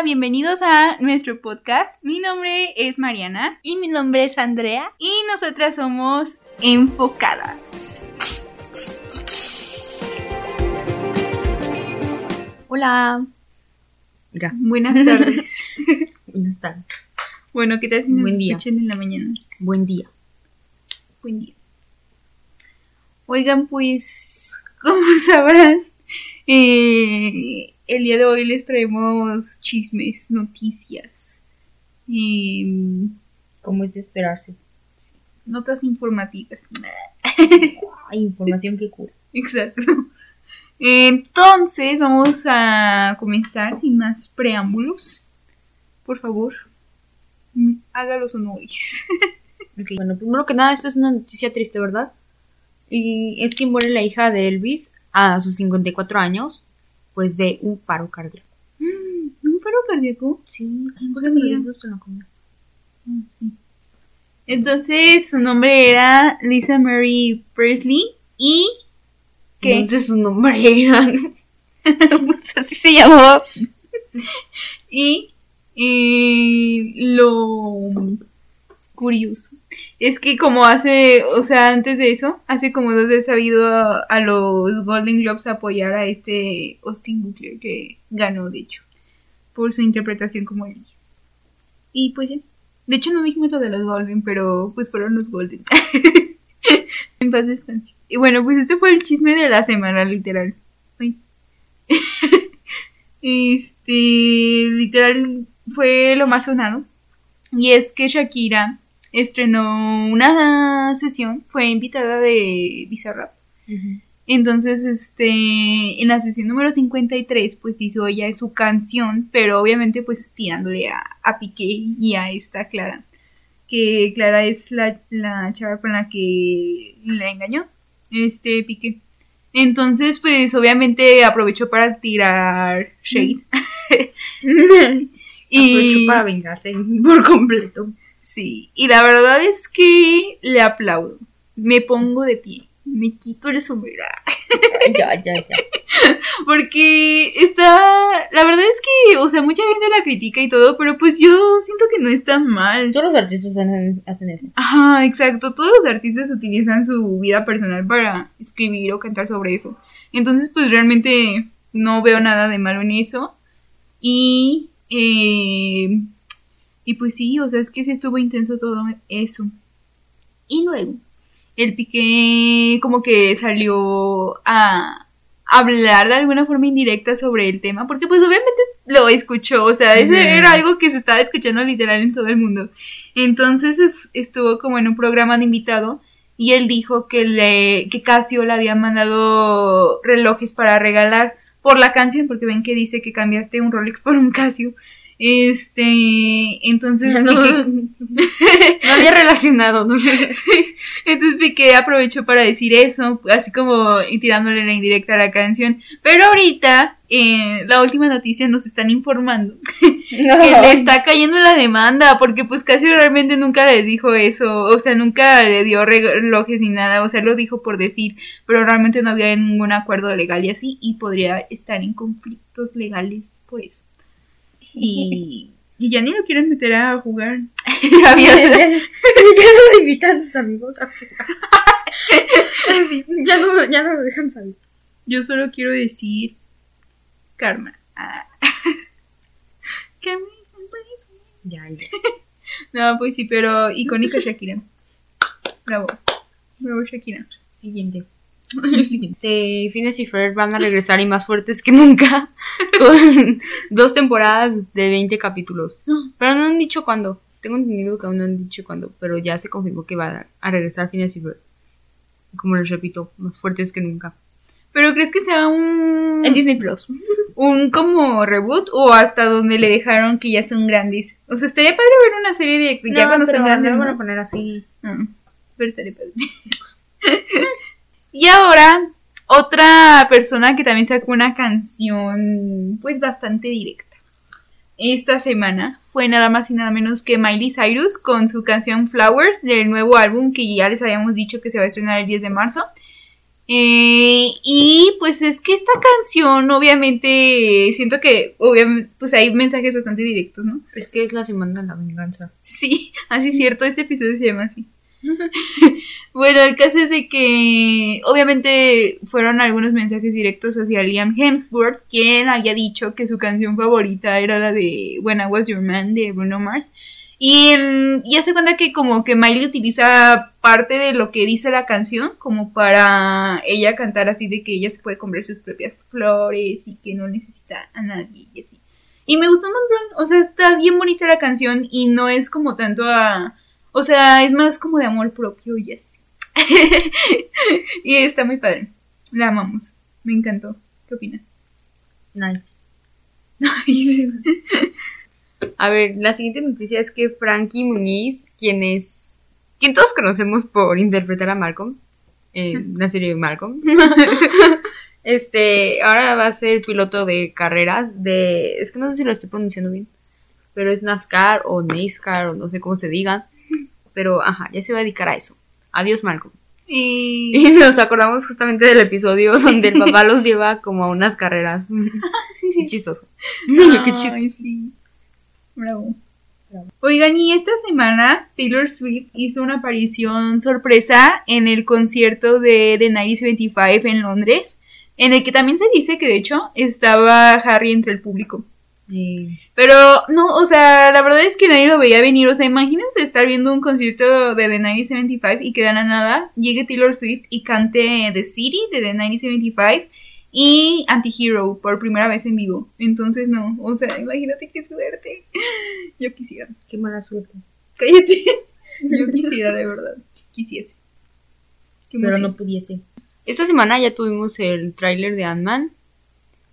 Hola, bienvenidos a nuestro podcast. Mi nombre es Mariana Y mi nombre es Andrea. y nosotras somos enfocadas. Hola. Mira, Buenas tardes. buenas tardes. bueno, ¿qué tal si nos Buen día. escuchan en la mañana? Buen día. Buen día. Oigan, pues, como sabrán, eh, el día de hoy les traemos chismes, noticias, eh, ¿Cómo es de esperarse? notas informativas. Hay información que cura. Exacto. Entonces, vamos a comenzar sin más preámbulos. Por favor, haga los honores. Bueno, primero que nada, esto es una noticia triste, ¿verdad? Y es que muere la hija de Elvis a sus 54 años, pues de un paro cardíaco. Mm, ¿Un paro cardíaco? Sí, la comida. Mm, sí. Entonces, su nombre era Lisa Mary Presley y... ¿Qué? Entonces su nombre era... pues así se llamaba. y eh, lo curioso es que como hace, o sea, antes de eso, hace como dos veces ha habido a, los Golden Globes a apoyar a este Austin Butler que ganó, de hecho, por su interpretación como Elvis. Y pues ya. De hecho no dijimos lo de los Golden, pero pues fueron los Golden. en paz descanse. Y bueno, pues este fue el chisme de la semana, literal. Este, literal, fue lo más sonado. Y es que Shakira estrenó una sesión, fue invitada de Bizarrap. Entonces, este, en la sesión número 53, pues hizo ella su canción, pero obviamente pues tirándole a, a Piqué y a esta Clara. Que Clara es la, la chava con la que la engañó, este Piqué. Entonces, pues obviamente aprovechó para tirar shade. y Aprovechó para vengarse por completo. Sí, y la verdad es que le aplaudo. Me pongo de pie, me quito el sombrero. Ya, ya, ya. Porque está. La verdad es que, o sea, mucha gente la critica y todo, pero pues yo siento que no es tan mal. Todos los artistas hacen, hacen eso. Ajá, exacto. Todos los artistas utilizan su vida personal para escribir o cantar sobre eso. Entonces, pues realmente no veo nada de malo en eso. Y. eh, y pues sí, o sea, es que sí estuvo intenso todo eso. Y luego, el Piqué como que salió a hablar de alguna forma indirecta sobre el tema, porque pues obviamente lo escuchó, o sea, ese era algo que se estaba escuchando literal en todo el mundo. Entonces estuvo como en un programa de invitado y él dijo que le que Casio le había mandado relojes para regalar por la canción, porque ven que dice que cambiaste un Rolex por un Casio. Este, entonces No, había relacionado, ¿no? entonces Piqué aprovechó para decir eso, así como tirándole la indirecta a la canción. Pero ahorita, eh, la última noticia nos están informando que le está cayendo la demanda, porque pues casi realmente nunca le dijo eso, o sea, nunca le dio relojes ni nada, o sea, lo dijo por decir, pero realmente no había ningún acuerdo legal y así, y podría estar en conflictos legales por eso. Y, y ya ni lo quieren meter a jugar. ya, no invitan a sus amigos a jugar. Ya no, ya no me dejan salir. Yo solo quiero decir karma. Ah. Karma is a way. Ya, ya. No, pues sí, pero icónica Shakira. Bravo. Bravo Shakira. Siguiente. Este, Phineas y Ferb van a regresar y más fuertes que nunca con dos temporadas de 20 capítulos. Pero no han dicho cuándo. Tengo entendido que aún no han dicho cuándo, pero ya se confirmó que va a, regresar Phineas y Ferb. Como les repito, más fuertes que nunca. ¿Pero crees que sea un, En Disney Plus. un como reboot o hasta donde le dejaron que ya son grandes? O sea, estaría padre ver una serie de ya cuando son grandes. lo ¿no? van a poner así. Mm, pero estaría padre. Y ahora, otra persona que también sacó una canción, pues bastante directa. Esta semana fue nada más y nada menos que Miley Cyrus con su canción Flowers del nuevo álbum que ya les habíamos dicho que se va a estrenar el 10 de marzo. Eh, y pues es que esta canción, obviamente, siento que obviamente, pues hay mensajes bastante directos, ¿no? Es que es la semana de la venganza. Sí, así es cierto, este episodio se llama así. bueno, el caso es de que obviamente fueron algunos mensajes directos hacia Liam Hemsworth, quien había dicho que su canción favorita era la de When I Was Your Man de Bruno Mars. Y, y hace cuenta que como que Miley utiliza parte de lo que dice la canción como para ella cantar así de que ella se puede comprar sus propias flores y que no necesita a nadie y así. Y me gustó un montón, o sea, está bien bonita la canción y no es como tanto a... O sea, es más como de amor propio y así. y está muy padre. La amamos. Me encantó. ¿Qué opinas? Nice. A ver, la siguiente noticia es que Frankie Muniz, quien es. quien todos conocemos por interpretar a Malcolm, en la serie de Malcolm. este, ahora va a ser piloto de carreras de. Es que no sé si lo estoy pronunciando bien. Pero es NASCAR o NASCAR o no sé cómo se diga. Pero ajá, ya se va a dedicar a eso. Adiós, Malcolm. Y... Y nos acordamos justamente del episodio donde el papá los lleva como a unas carreras. sí, sí. Qué chistoso. Ay, Qué chistoso. sí. Bravo. Oigan, y esta semana Taylor Swift hizo una aparición sorpresa en el concierto de The 1975 en Londres, en el que también se dice que de hecho estaba Harry entre el público. Pero no, o sea, la verdad es que nadie lo veía venir. O sea, imagínense estar viendo un concierto de The 1975 y que de la nada llegue Taylor Swift y cante The City de The 1975 y Antihero por primera vez en vivo. Entonces, no, o sea, imagínate qué suerte. Yo quisiera. Qué mala suerte. Cállate. Yo quisiera, de verdad. Quisiese. Qué Pero no pudiese. Esta semana ya tuvimos el tráiler de Ant-Man.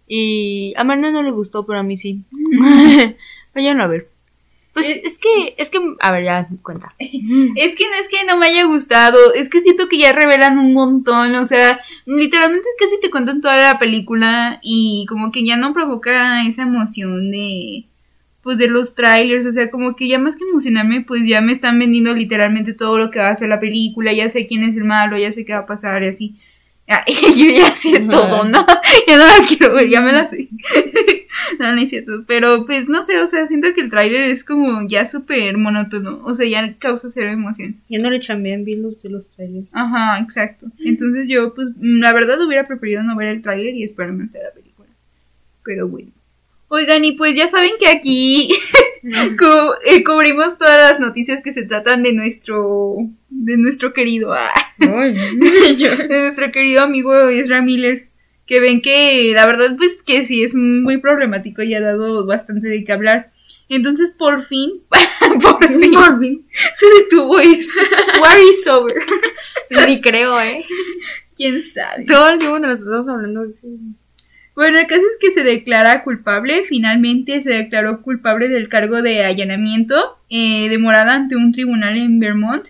Y a Marna no le gustó, pero a mí sí. Vayan a ver. Pues es que, es que, a ver, ya cuenta. Es que no es que no me haya gustado, es que siento que ya revelan un montón, o sea, literalmente casi te cuentan toda la película y como que ya no provoca esa emoción de pues de los trailers, o sea, como que ya más que emocionarme, pues ya me están vendiendo literalmente todo lo que va a hacer la película, ya sé quién es el malo, ya sé qué va a pasar y así. Ah, yo ya sé todo, ¿no? Ya no la quiero ver, ya me la sé. no, no es cierto. Pero pues no sé, o sea, siento que el tráiler es como ya súper monótono. O sea, ya causa cero emoción. Ya no le chambean bien los de los trailers. Ajá, exacto. Entonces yo, pues, mm, la verdad hubiera preferido no ver el tráiler y esperarme a hacer la película. Pero bueno. Oigan, y pues ya saben que aquí cu- eh, cubrimos todas las noticias que se tratan de nuestro, de nuestro querido, ah, de nuestro querido amigo Ezra Miller. Que ven que la verdad, pues que sí es muy problemático y ha dado bastante de qué hablar. Entonces, por fin, por fin, se detuvo eso. War is over. Ni creo, ¿eh? ¿Quién sabe? Todo el tiempo nos estamos hablando de eso. Bueno, el caso es que se declara culpable. Finalmente se declaró culpable del cargo de allanamiento eh, de morada ante un tribunal en Vermont.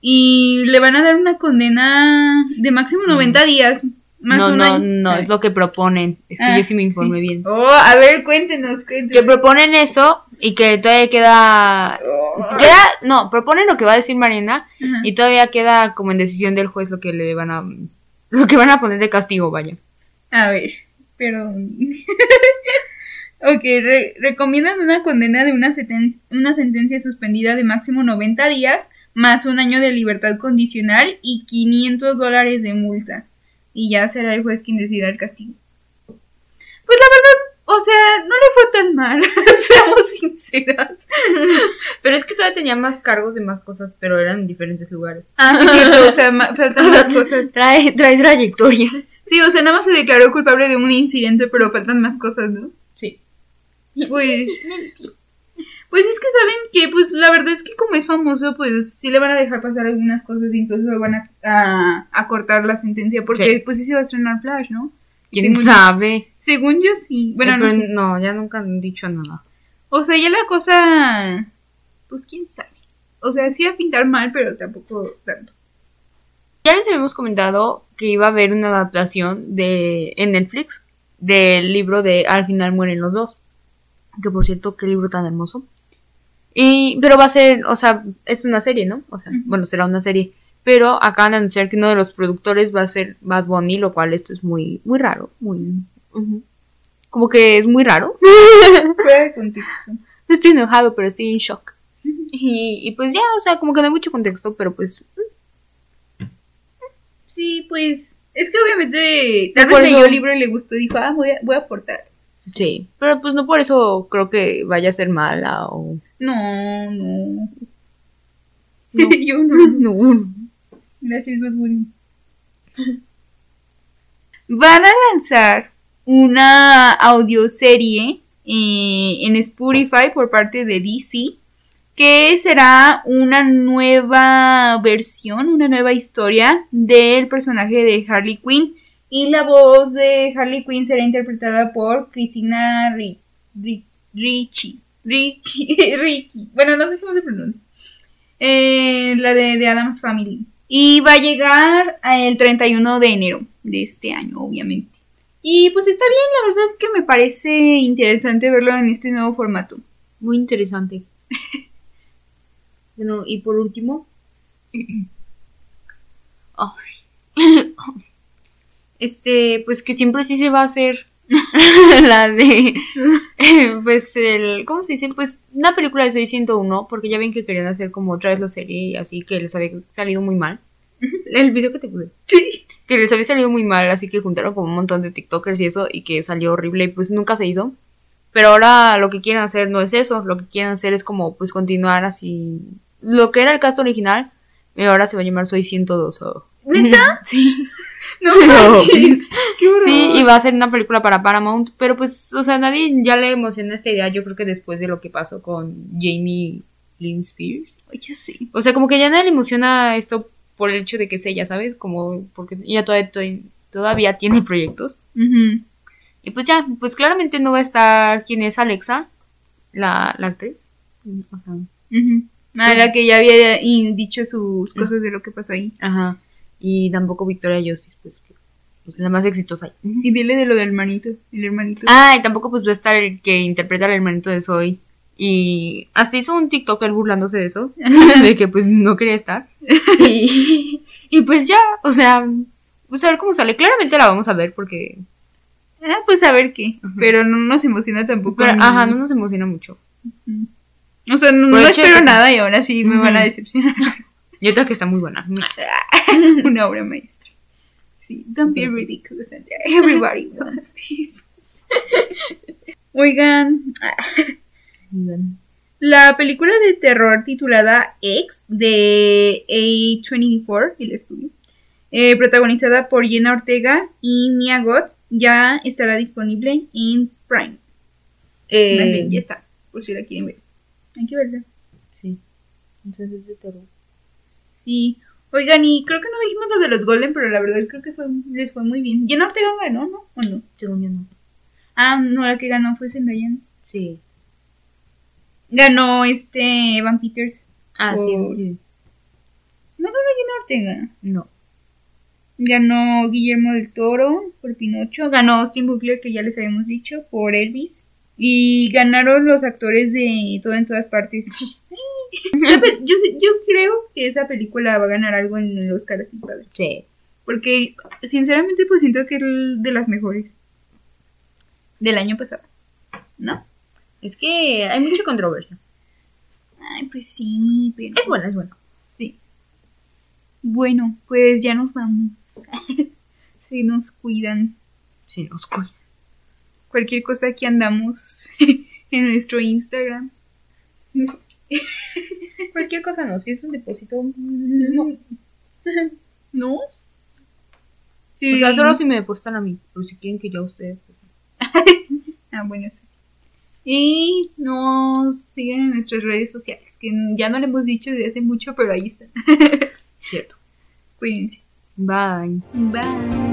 Y le van a dar una condena de máximo 90 días. Más No, no, no, es lo que proponen. Es que Ah, yo sí me informé sí. bien. Oh, a ver, cuéntenos, Que cuéntenos. proponen eso y que todavía queda... Oh. Queda, no, proponen lo que va a decir Mariana y todavía queda como en decisión del juez lo que le van a... Lo que van a poner de castigo, vaya. A ver, pero... ok, re- recomiendan una condena de una, una sentencia suspendida de máximo 90 días, más un año de libertad condicional y 500 dólares de multa. Y ya será el juez quien decida el castigo. Pues la verdad, o sea, no le fue tan mal, seamos sinceras. Pero es que todavía tenía más cargos de más cosas, pero eran en diferentes lugares. Ah, o sea, faltan más cosas. Trae, trae trayectoria. Sí, o sea, nada más se declaró culpable de un incidente, pero faltan más cosas, ¿no? Sí. Pues, pues es que saben que, pues la verdad es que como es famoso, pues sí le van a dejar pasar algunas cosas, incluso le van a, a, a cortar la sentencia, porque pues sí se va a estrenar Flash, ¿no? ¿Quién Según yo- sabe? Según yo sí, bueno, Eh, no sé. no, ya nunca han dicho nada. O sea, ya la cosa, pues quién sabe. O sea, sí va a pintar mal, pero tampoco tanto. Ya les habíamos comentado que iba a haber una adaptación de en Netflix del libro de Al final mueren los dos. Que por cierto, qué libro tan hermoso. Y, pero va a ser, o sea, es una serie, ¿no? O sea, bueno, será una serie. Pero acaban de anunciar que uno de los productores va a ser Bad Bunny, lo cual esto es muy, muy raro, muy... Como que es muy raro. Fuera de contexto. No estoy enojado, pero estoy en shock. Y, y pues ya, o sea, como que no hay mucho contexto, pero pues Sí, pues. Es que obviamente. Tal vez leyó el libro y le gustó y dijo, ah, voy a, voy a aportar. Sí. Pero pues no por eso creo que vaya a ser mala o... No, no. No. Yo no. No. Gracias, Bad. Van a lanzar una audioserie eh, en Spotify por parte de DC que será una nueva versión, una nueva historia del personaje de Harley Quinn y la voz de Harley Quinn será interpretada por Cristina Ri- Ri- Ricci. Ricci, Ricci. Bueno, no sé cómo se pronuncia. Eh, la de, de Adams Family. Y va a llegar el 31 de enero de este año, obviamente. Y pues está bien, la verdad que me parece interesante verlo en este nuevo formato. Muy interesante. bueno, y por último... Ay. Este, pues que siempre sí se va a hacer la de, pues el, ¿cómo se dice? Pues una película de Soy 101, porque ya ven que querían hacer como otra vez la serie y así que les había salido muy mal. El video que te puse. Sí. Que les había salido muy mal, así que juntaron como un montón de TikTokers y eso, y que salió horrible y pues nunca se hizo. Pero ahora lo que quieren hacer no es eso, lo que quieren hacer es como pues continuar así. Lo que era el cast original, y ahora se va a llamar Soy 102. oh. ¿Neta? Sí. No manches. Qué horror. Sí, y va a ser una película para Paramount, pero pues, o sea, nadie ya le emociona esta idea, yo creo que después de lo que pasó con Jamie Lynn Spears. Oye, sí. O sea, como que ya nadie le emociona esto por el hecho de que es ella, ¿sabes? Como porque ella todavía, todavía, tiene proyectos. Y pues ya, pues claramente no va a estar quién es Alexa, la, la actriz. O sea. Ah, la que ya había dicho sus cosas de lo que pasó ahí. ajá. Y tampoco Victoria Justice, pues, pues la más exitosa. Y dile de lo del hermanito. El hermanito. Ah, y tampoco pues va a estar el que interpreta al hermanito de Zoe. Y hasta hizo un TikTok él burlándose de eso, de que pues no quería estar. Y, y pues ya, o sea, pues a ver cómo sale. Claramente la vamos a ver porque... Ah, pues a ver qué. Pero no nos emociona tampoco. Pero, ni- ajá, no nos emociona mucho. O sea, no, espero nada y ahora sí me van a decepcionar. Yo creo que está muy buena. Una obra maestra. Sí, don't be ridiculous, Andrea. Everybody wants this. Oigan, la película de terror titulada X de A24, el estudio, eh, protagonizada por Jenna Ortega y Mia Goth, ya estará disponible en Prime. Eh, ya está, por si la quieren ver. Hay que verla. sí. Entonces es de terror. Sí. Oigan, y creo que no dijimos lo de los Golden, pero la verdad creo que fue, les fue muy bien. Jenna Ortega ganó, ¿no? ¿O no? Según yo no. Ah, no, la que ganó fue Zendaya. Sí. Ganó este Evan Peters. Ah, sí, sí. No ganó Jenna Ortega. No. Ganó Guillermo del Toro por Pinocho. Ganó Austin Butler, que ya les habíamos dicho, por Elvis. Y ganaron los actores de Todo en Todas Partes. Yo, creo que esa película va a ganar algo en el Oscar así padre. Sí. Porque, sinceramente, pues siento que es de las mejores del año pasado. ¿No? Es que hay mucha controversia. Ay, pues sí, pero... Es buena, es buena. Bueno, pues ya nos vamos. Se nos cuidan. Sí, nos cuida. Cualquier cosa que andamos en nuestro Instagram. Cualquier cosa no, si es un depósito, No. ¿No? Sí. O sea, solo si me depositan a mí, pero si quieren que yo a ustedes. pues, Ah, bueno, eso sí. Y nos siguen en nuestras redes sociales, que ya no le hemos dicho desde hace mucho, pero ahí están. Cierto. Cuídense. Bye. Bye.